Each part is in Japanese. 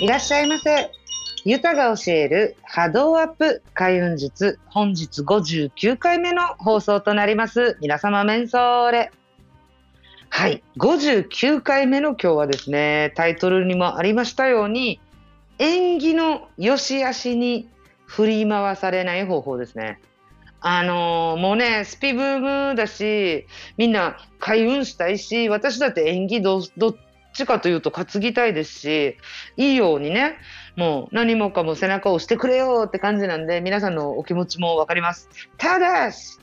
いらっしゃいませ。ゆたが教える波動アップ開運術、本日59回目の放送となります。皆様、メンソーレ。はい。59回目の今日はですね、タイトルにもありましたように、縁起の良し悪しに振り回されない方法ですね。あのーもうね、スピブームだし、みんな開運したいし、私だって縁起どどっちかというと担ぎたいですし、いいようにね、もう何もかも背中を押してくれよって感じなんで、皆さんのお気持ちもわかります。ただし、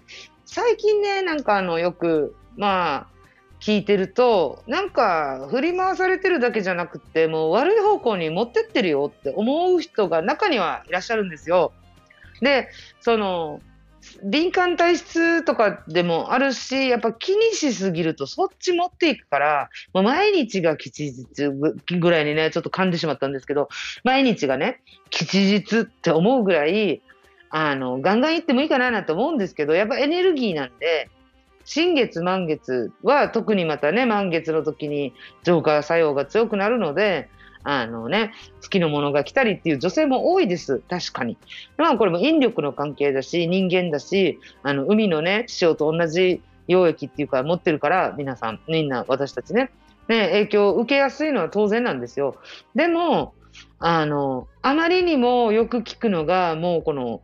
最近ね、なんかあの、よく、まあ、聞いてると、なんか振り回されてるだけじゃなくて、もう悪い方向に持ってってるよって思う人が中にはいらっしゃるんですよ。で、その、敏感体質とかでもあるし、やっぱ気にしすぎるとそっち持っていくから、もう毎日が吉日ぐらいにね、ちょっと噛んでしまったんですけど、毎日がね、吉日って思うぐらい、あの、ガンガン行ってもいいかななんて思うんですけど、やっぱエネルギーなんで、新月満月は特にまたね、満月の時に浄化作用が強くなるので、あのね、好きなものが来たりっていう女性も多いです。確かに。まあこれも引力の関係だし、人間だし、あの、海のね、潮と同じ溶液っていうか持ってるから、皆さん、みんな私たちね、ね、影響を受けやすいのは当然なんですよ。でも、あの、あまりにもよく聞くのが、もうこの、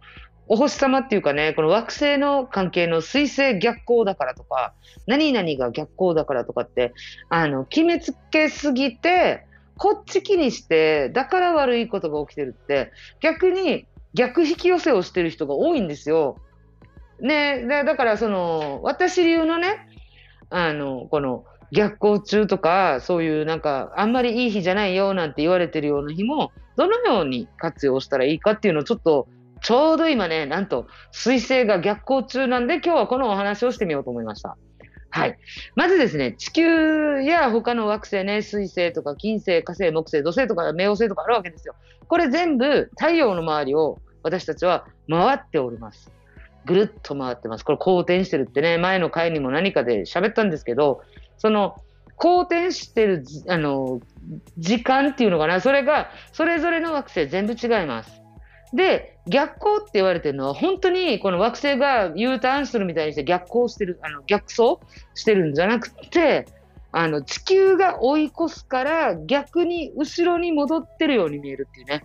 お星様っていうかね、この惑星の関係の水星逆行だからとか、何々が逆行だからとかって、あの、決めつけすぎて、こっち気にして、だから悪いことが起きてるって、逆に逆引き寄せをしてる人が多いんですよ。ねでだからその、私流のね、あの、この、逆行中とか、そういうなんか、あんまりいい日じゃないよなんて言われてるような日も、どのように活用したらいいかっていうのをちょっと、ちょうど今ね、なんと、水星が逆行中なんで、今日はこのお話をしてみようと思いました。はい。まずですね、地球や他の惑星ね、水星とか金星、火星、木星、土星とか冥王星とかあるわけですよ。これ全部太陽の周りを私たちは回っております。ぐるっと回ってます。これ公転してるってね、前の回にも何かで喋ったんですけど、その、公転してる、あの、時間っていうのかな、それが、それぞれの惑星全部違います。で、逆行って言われてるのは、本当にこの惑星が U ターンするみたいにして逆行してる、あの逆走してるんじゃなくて、あの地球が追い越すから逆に後ろに戻ってるように見えるっていうね。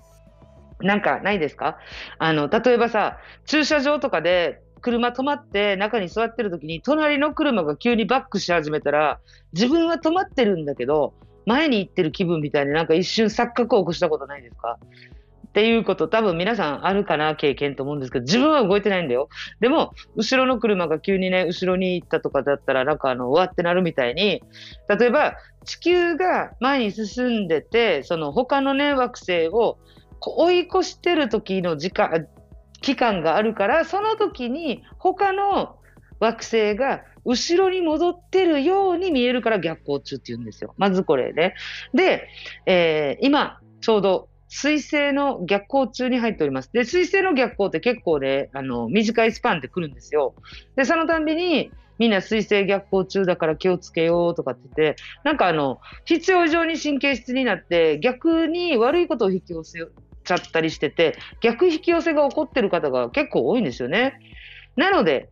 なんかないですか？あの、例えばさ、駐車場とかで車止まって中に座ってる時に隣の車が急にバックし始めたら、自分は止まってるんだけど、前に行ってる気分みたいになんか一瞬錯覚を起こしたことないですか？っていうこと多分皆さんあるかな経験と思うんですけど、自分は動いてないんだよ。でも、後ろの車が急にね、後ろに行ったとかだったら、なんかあの、うわってなるみたいに、例えば、地球が前に進んでて、その他のね、惑星を追い越してる時の時間、期間があるから、その時に他の惑星が後ろに戻ってるように見えるから逆行中って言うんですよ。まずこれね。で、えー今、ちょうど水星の逆行中に入っております。で、水星の逆行って結構ね、あの、短いスパンで来るんですよ。で、そのたんびに、みんな水星逆行中だから気をつけようとかって言って、なんかあの、必要以上に神経質になって、逆に悪いことを引き寄せちゃったりしてて、逆引き寄せが起こってる方が結構多いんですよね。なので、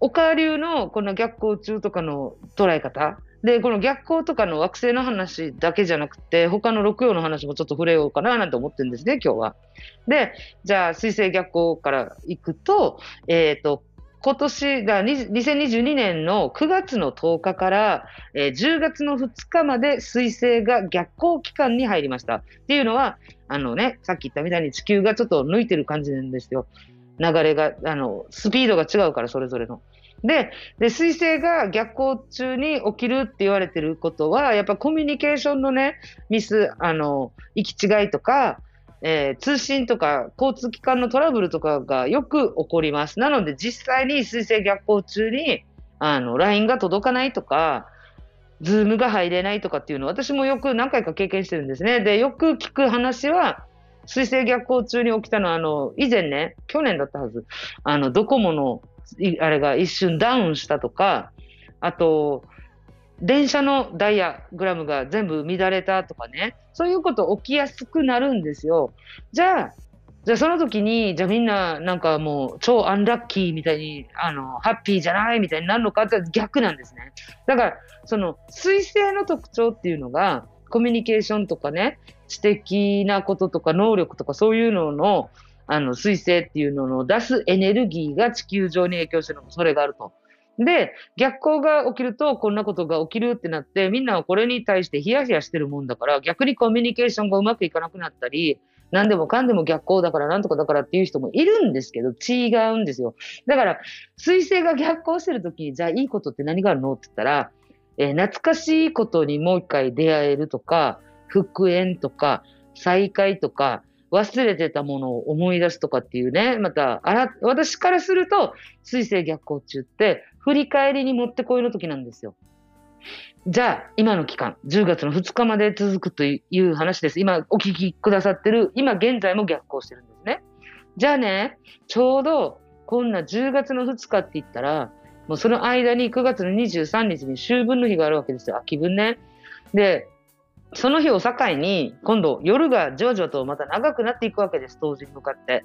岡流のこの逆行中とかの捉え方、で、この逆光とかの惑星の話だけじゃなくて、他の六曜の話もちょっと触れようかななんて思ってるんですね、今日は。で、じゃあ、水星逆光からいくと、えっ、と、今年が2022年の9月の10日から、えー10月の2日まで水星が逆行期間に入りました。っていうのは、あのね、さっき言ったみたいに地球がちょっと抜いてる感じなんですよ。流れが、あの、スピードが違うから、それぞれの。で、で、水星が逆行中に起きるって言われてることは、やっぱコミュニケーションのね、ミス、あの、行き違いとか、えー通信とか交通機関のトラブルとかがよく起こります。なので実際に水星逆行中に、あの、LINE が届かないとか、ズームが入れないとかっていうのを私もよく何回か経験してるんですね。で、よく聞く話は、水星逆行中に起きたのは、あの、以前ね、去年だったはず、あの、ドコモの、あれが一瞬ダウンしたとか、あと、電車のダイヤグラムが全部乱れたとかね、そういうこと起きやすくなるんですよ。じゃあ、じゃあその時に、じゃあみんななんかもう超アンラッキーみたいに、あの、ハッピーじゃないみたいになるのかって逆なんですね。だから、その、彗星の特徴っていうのが、コミュニケーションとかね、知的なこととか能力とかそういうのの、あの、彗星っていうのの出すエネルギーが地球上に影響してるのそれがあると。で、逆光が起きるとこんなことが起きるってなって、みんなはこれに対してヒヤヒヤしてるもんだから、逆にコミュニケーションがうまくいかなくなったり、何でもかんでも逆光だからなんとかだからっていう人もいるんですけど、違うんですよ。だから、彗星が逆光してるときに、じゃあいいことって何があるのって言ったら、えー、懐かしいことにもう一回出会えるとか、復縁とか、再会とか、忘れてたものを思い出すとかっていうね、また、あら、私からすると、水星逆行中って、振り返りにもってこいの時なんですよ。じゃあ、今の期間、10月の2日まで続くという話です。今、お聞きくださってる、今現在も逆行してるんですね。じゃあね、ちょうど、こんな10月の2日って言ったら、もうその間に9月の23日に秋分の日があるわけですよ。秋分ね。で、その日を境に、今度夜がじわじわとまた長くなっていくわけです、当時に向かって。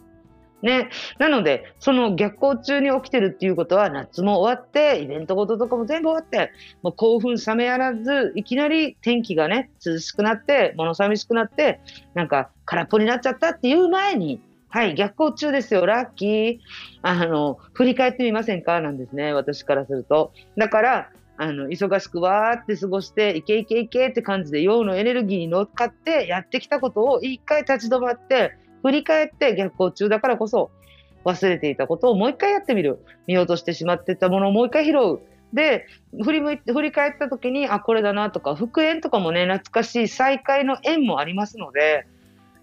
ね。なので、その逆行中に起きてるっていうことは、夏も終わって、イベントごととかも全部終わって、もう興奮冷めやらず、いきなり天気がね、涼しくなって、物寂しくなって、なんか空っぽになっちゃったっていう前に、はい、逆行中ですよ、ラッキー。あの、振り返ってみませんか？なんですね、私からすると。だから、あの、忙しくわーって過ごして、いけいけいけって感じで、陽のエネルギーに乗っかってやってきたことを一回立ち止まって、振り返って逆行中だからこそ、忘れていたことをもう一回やってみる。見落としてしまってたものをもう一回拾う。で、振り向いて、振り返った時に、あ、これだなとか、復縁とかもね、懐かしい再会の縁もありますので、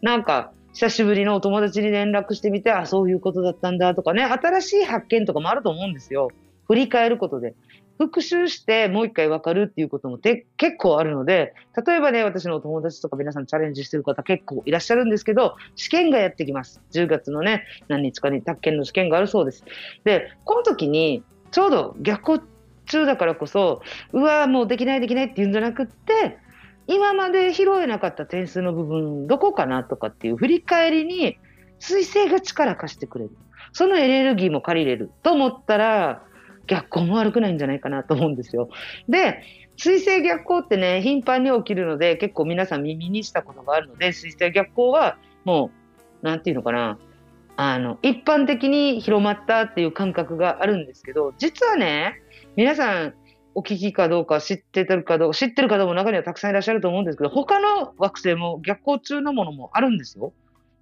なんか、久しぶりのお友達に連絡してみて、あ、そういうことだったんだとかね、新しい発見とかもあると思うんですよ。振り返ることで。復習してもう一回分かるっていうことも結構あるので、例えばね、私のお友達とか皆さんチャレンジしてる方結構いらっしゃるんですけど、試験がやってきます。10月のね、何日かに宅建の試験があるそうです。で、この時に、ちょうど逆行中だからこそ、うわもうできないできないっていうんじゃなくって、今まで拾えなかった点数の部分、どこかなとかっていう振り返りに、彗星が力貸してくれる。そのエネルギーも借りれると思ったら、逆行も悪くないんじゃないかなと思うんですよ。で、水星逆行ってね、頻繁に起きるので、結構皆さん耳にしたことがあるので、水星逆行はもう、なんていうのかな、あの、一般的に広まったっていう感覚があるんですけど、実はね、皆さんお聞きかどうか知ってるかどうか、知ってる方も中にはたくさんいらっしゃると思うんですけど、他の惑星も逆行中のものもあるんですよ。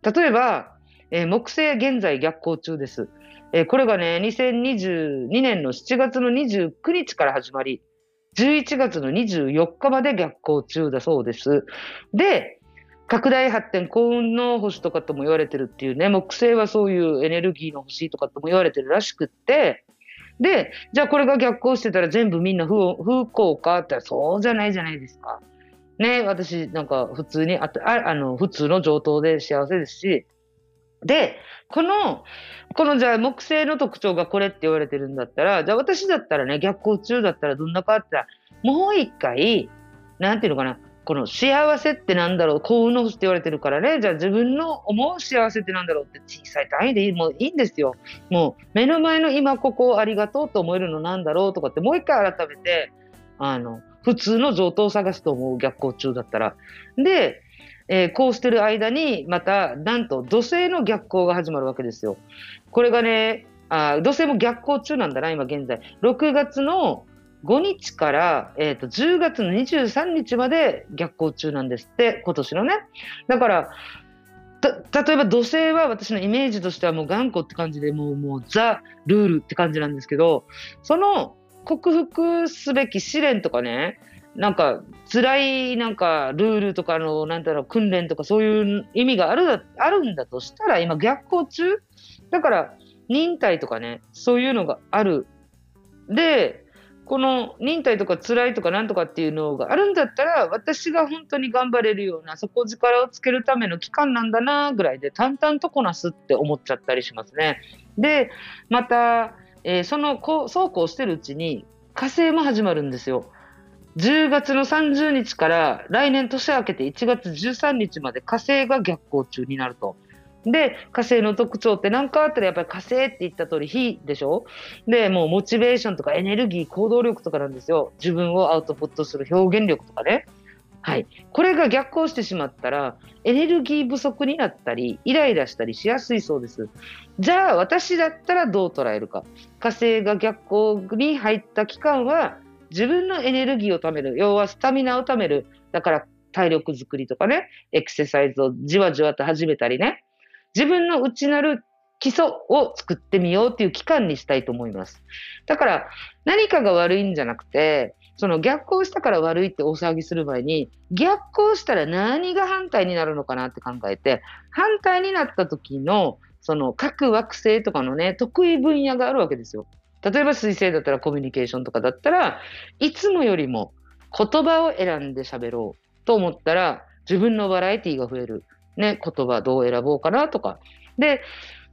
例えば、えー、木星現在逆行中です。えー、これがね、2022年の7月の29日から始まり、11月の24日まで逆行中だそうです。で、拡大発展、幸運の星とかとも言われてるっていうね、木星はそういうエネルギーの星とかとも言われてるらしくって、で、じゃあこれが逆行してたら全部みんな不不幸かって言ったらそうじゃないじゃないですか。ね、私なんか普通にあの普通の上等で幸せですし、で、この、このじゃあ木星の特徴がこれって言われてるんだったら、じゃあ私だったらね、逆行中だったらどんなかあってもう一回、なんていうのかな、この幸せってなんだろう、幸運の星って言われてるからね、じゃあ自分の思う幸せってなんだろうって小さい単位でいいもういいんですよ。もう目の前の今ここをありがとうと思えるのなんだろうとかってもう一回改めて、あの、普通の上等を探すと思う、逆行中だったら。で、えー、こうしてる間に、また、なんと土星の逆行が始まるわけですよ。これがね、あ土星も逆行中なんだな、今現在。6月の5日から、えーと、10月の23日まで逆行中なんですって、今年のね。だから、例えば土星は私のイメージとしてはもう頑固って感じでもうもうザ・ルールって感じなんですけどその克服すべき試練とかねなんか辛いなんかルールとかのなんだろう訓練とかそういう意味があるあるんだとしたら今逆行中？だから忍耐とかねそういうのがあるでこの忍耐とか辛いとかなんとかっていうのがあるんだったら私が本当に頑張れるような底力をつけるための期間なんだなぐらいで淡々とこなすって思っちゃったりしますね。でまた、えー、そのこうそうこうしてるうちに火星も始まるんですよ。10月の30日から来年年明けて1月13日まで火星が逆行中になると。で、火星の特徴って何かあったらやっぱり火星って言った通り火でしょ？で、もうモチベーションとかエネルギー、行動力とかなんですよ。自分をアウトプットする表現力とかね。はい。これが逆行してしまったら、エネルギー不足になったり、イライラしたりしやすいそうです。じゃあ、私だったらどう捉えるか。火星が逆行に入った期間は、自分のエネルギーを貯める。要はスタミナを貯める。だから、体力づくりとかね、エクササイズをじわじわと始めたりね。自分の内なる基礎を作ってみようっていう期間にしたいと思います。だから、何かが悪いんじゃなくて、その逆行したから悪いって大騒ぎする前に、逆行したら何が反対になるのかなって考えて、反対になった時の、その各惑星とかのね、得意分野があるわけですよ。例えば水星だったらコミュニケーションとかだったらいつもよりも言葉を選んで喋ろうと思ったら自分のバラエティが増える。ね、言葉どう選ぼうかなとか。で、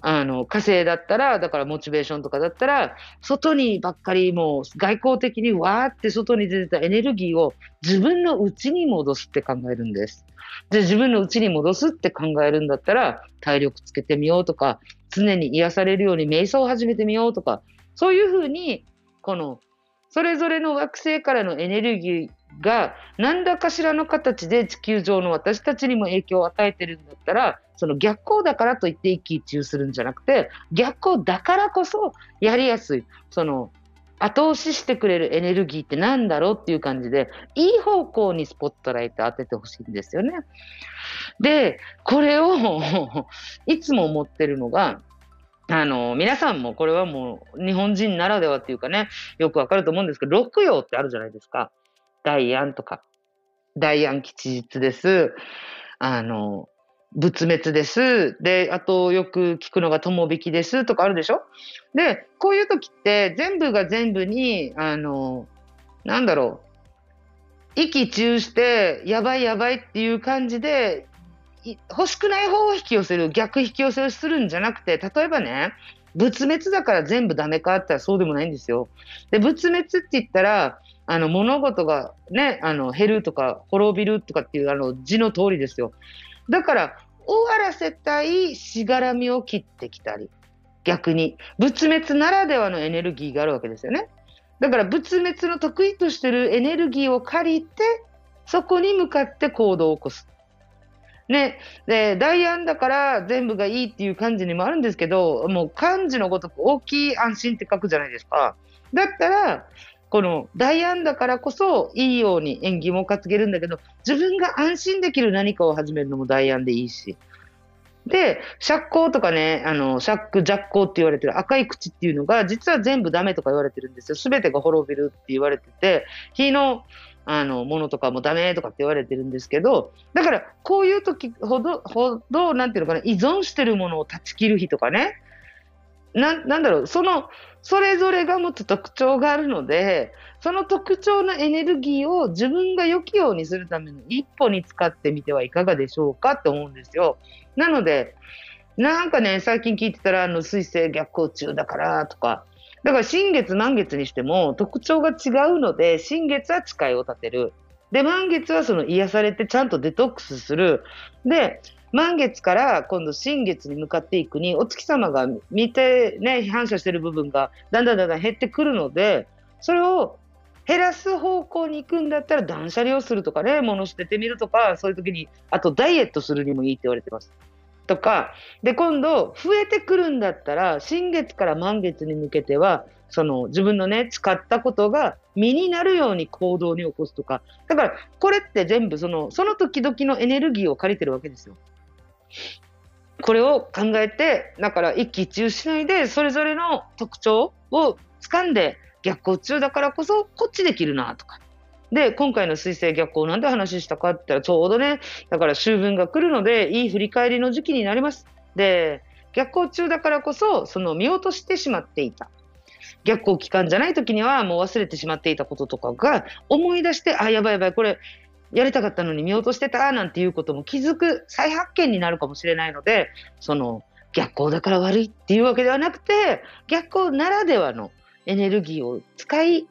あの、火星だったら、だからモチベーションとかだったら、外にばっかりもう外交的にわーって外に出てたエネルギーを自分の内に戻すって考えるんです。で、自分の内に戻すって考えるんだったら、体力つけてみようとか、常に癒されるように瞑想を始めてみようとか、そういうふうに、この、それぞれの惑星からのエネルギーが何らかしらの形で地球上の私たちにも影響を与えてるんだったら、その逆光だからといって一喜一憂するんじゃなくて、逆光だからこそやりやすい、その後押ししてくれるエネルギーって何だろうっていう感じで、いい方向にスポットライト当ててほしいんですよね。で、これを いつも思ってるのが、あの、皆さんもこれはもう日本人ならではっていうかね、よくわかると思うんですけど、六葉ってあるじゃないですか。ダイアンとか。ダイアン吉日です。あの、仏滅です。で、あとよく聞くのが友引きですとかあるでしょ？で、こういう時って全部が全部に、あの、なんだろう。息中して、やばいやばいっていう感じで、欲しくない方を引き寄せる、逆引き寄せをするんじゃなくて、例えばね、仏滅だから全部ダメかって言ったらそうでもないんですよ。で、仏滅って言ったら、あの、物事がね、あの、減るとか、滅びるとかっていう、あの、字の通りですよ。だから、終わらせたいしがらみを切ってきたり、逆に、仏滅ならではのエネルギーがあるわけですよね。だから、仏滅の得意としてるエネルギーを借りて、そこに向かって行動を起こす。ね、で、大安だから全部がいいっていう感じにもあるんですけど、もう漢字のごとく大きい安心って書くじゃないですか。だったら、この大安だからこそいいように縁起も担げるんだけど、自分が安心できる何かを始めるのも大安でいいし。で、釈光とかね、あの、釈弱光って言われてる赤い口っていうのが、実は全部ダメとか言われてるんですよ。すべてが滅びるって言われてて、火のあの、ものとかもダメとかって言われてるんですけど、だから、こういう時ほど、ほど、なんていうのかな、依存してるものを断ち切る日とかね、な、なんだろう、その、それぞれが持つ特徴があるので、その特徴のエネルギーを自分が良きようにするための一歩に使ってみてはいかがでしょうかって思うんですよ。なので、なんかね、最近聞いてたら、あの、水星逆行中だからとか、だから新月満月にしても特徴が違うので、新月は誓いを立てる。で、満月はその癒されてちゃんとデトックスする。で、満月から今度新月に向かっていくに、お月様が見てね、反射してる部分がだんだんだんだん減ってくるので、それを減らす方向に行くんだったら断捨離をするとかね、物捨ててみるとか、そういう時に、あとダイエットするにもいいって言われてます。とか、で、今度、増えてくるんだったら、新月から満月に向けては、その自分のね、使ったことが身になるように行動に起こすとか。だから、これって全部その、その時々のエネルギーを借りてるわけですよ。これを考えて、だから一喜一憂しないで、それぞれの特徴を掴んで、逆行中だからこそ、こっちできるなとか。で、今回の水星逆行なんで話したかって言ったら、ちょうどね、だから秋分が来るので、いい振り返りの時期になります。で、逆行中だからこそ、その見落としてしまっていた。逆行期間じゃない時にはもう忘れてしまっていたこととかが思い出して、あ、やばいやばい、これやりたかったのに見落としてたなんていうことも気づく再発見になるかもしれないので、その逆行だから悪いっていうわけではなくて、逆行ならではのエネルギーを使い、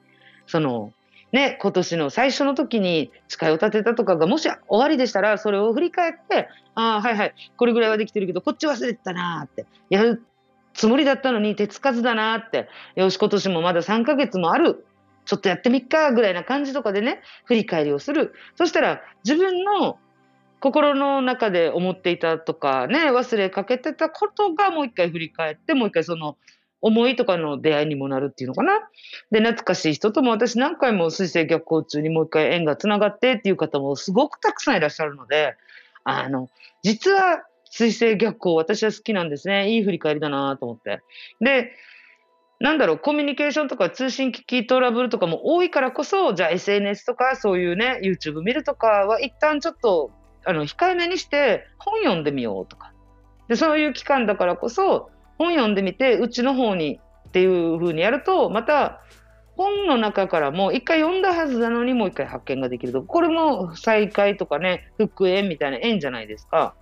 そのね、今年の最初の時に誓いを立てたとかがもし終わりでしたら、それを振り返って、ああ、はいはい、これぐらいはできてるけど、こっち忘れてたなーって、やるつもりだったのに手つかずだなーって、よし、今年もまだ3ヶ月もある。ちょっとやってみっかぐらいな感じとかでね、振り返りをする。そしたら自分の心の中で思っていたとかね、忘れかけてたことがもう一回振り返って、もう一回その思いとかの出会いにもなるっていうのかな。で、懐かしい人とも私何回も水星逆行中にもう一回縁がつながってっていう方もすごくたくさんいらっしゃるので、あの、実は水星逆行私は好きなんですね。いい振り返りだなと思って。で、なんだろう、コミュニケーションとか通信機器トラブルとかも多いからこそ、じゃあ SNS とかそういうね、YouTube 見るとかは一旦ちょっと、あの、控えめにして本読んでみようとか。で、そういう期間だからこそ、本読んでみて、うちの方にっていう風にやると、また、本の中からも一回読んだはずなのにもう一回発見ができると。これも再開とかね、復縁みたいな縁じゃないですか。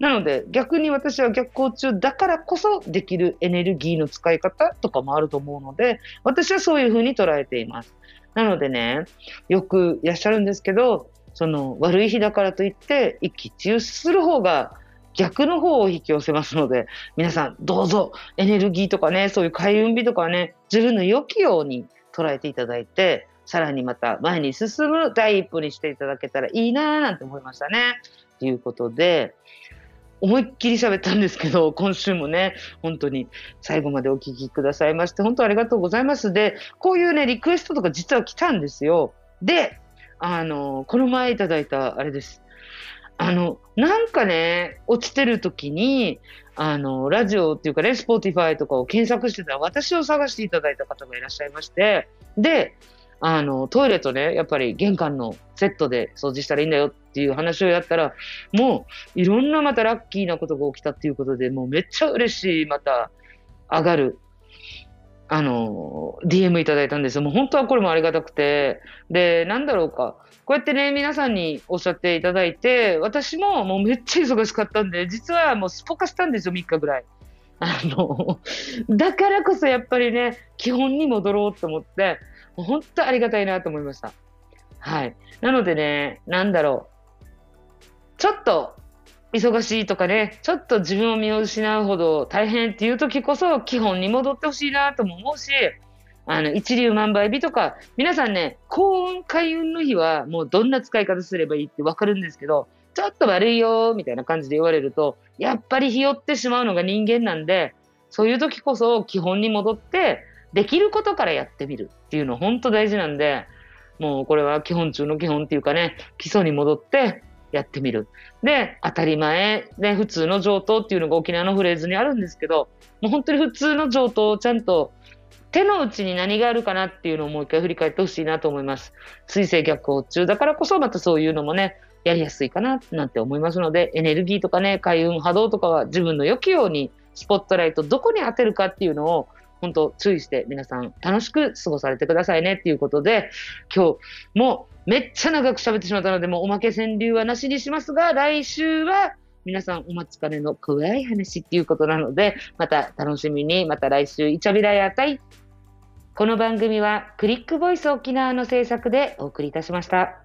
なので逆に私は逆行中だからこそできるエネルギーの使い方とかもあると思うので、私はそういうふうに捉えています。なのでね、よくいらっしゃるんですけど、その悪い日だからといって一喜一憂する方が逆の方を引き寄せますので、皆さんどうぞエネルギーとかね、そういう開運日とかね、自分の良きように捉えていただいて、さらにまた前に進む第一歩にしていただけたらいいなぁなんて思いましたね。ということで、思いっきり喋ったんですけど、今週もね、本当に最後までお聞きくださいまして、本当ありがとうございます。で、こういうね、リクエストとか実は来たんですよ。で、あの、この前いただいたあれです。あの、なんかね、落ちてる時に、あの、ラジオっていうかね、スポーティファイとかを検索してたら、私を探していただいた方がいらっしゃいまして、で、あの、トイレとね、やっぱり玄関のセットで掃除したらいいんだよっていう話をやったら、もういろんなまたラッキーなことが起きたっていうことで、もうめっちゃ嬉しい、また上がる、あの、DM いただいたんですよ。もう本当はこれもありがたくて、で、なんだろうか、こうやってね、皆さんにおっしゃっていただいて、私ももうめっちゃ忙しかったんで、実はもうスポカしたんですよ、3日ぐらい。あの、だからこそやっぱりね、基本に戻ろうと思って、もう本当ありがたいなと思いました。はい。なのでね、なんだろう。ちょっと忙しいとかね、ちょっと自分を見失うほど大変っていう時こそ基本に戻ってほしいなとも思うし、あの、一粒万倍日とか、皆さんね、幸運開運の日はもうどんな使い方すればいいってわかるんですけど、ちょっと悪いよみたいな感じで言われると、やっぱりひよってしまうのが人間なんで、そういう時こそ基本に戻って、できることからやってみるっていうの本当大事なんで、もうこれは基本中の基本っていうかね、基礎に戻ってやってみる。で、当たり前、ね、普通の上等っていうのが沖縄のフレーズにあるんですけど、もう本当に普通の上等をちゃんと手の内に何があるかなっていうのをもう一回振り返ってほしいなと思います。水星逆行中だからこそまたそういうのもね、やりやすいかななんて思いますので、エネルギーとかね、開運波動とかは自分の良きようにスポットライトどこに当てるかっていうのを本当注意して皆さん楽しく過ごされてくださいねっていうことで、今日もめっちゃ長く喋ってしまったので、もうおまけ川柳はなしにしますが、来週は皆さんお待ちかねの怖い話っていうことなので、また楽しみに、また来週、イチャビラやたい。この番組はクリックボイス沖縄の制作でお送りいたしました。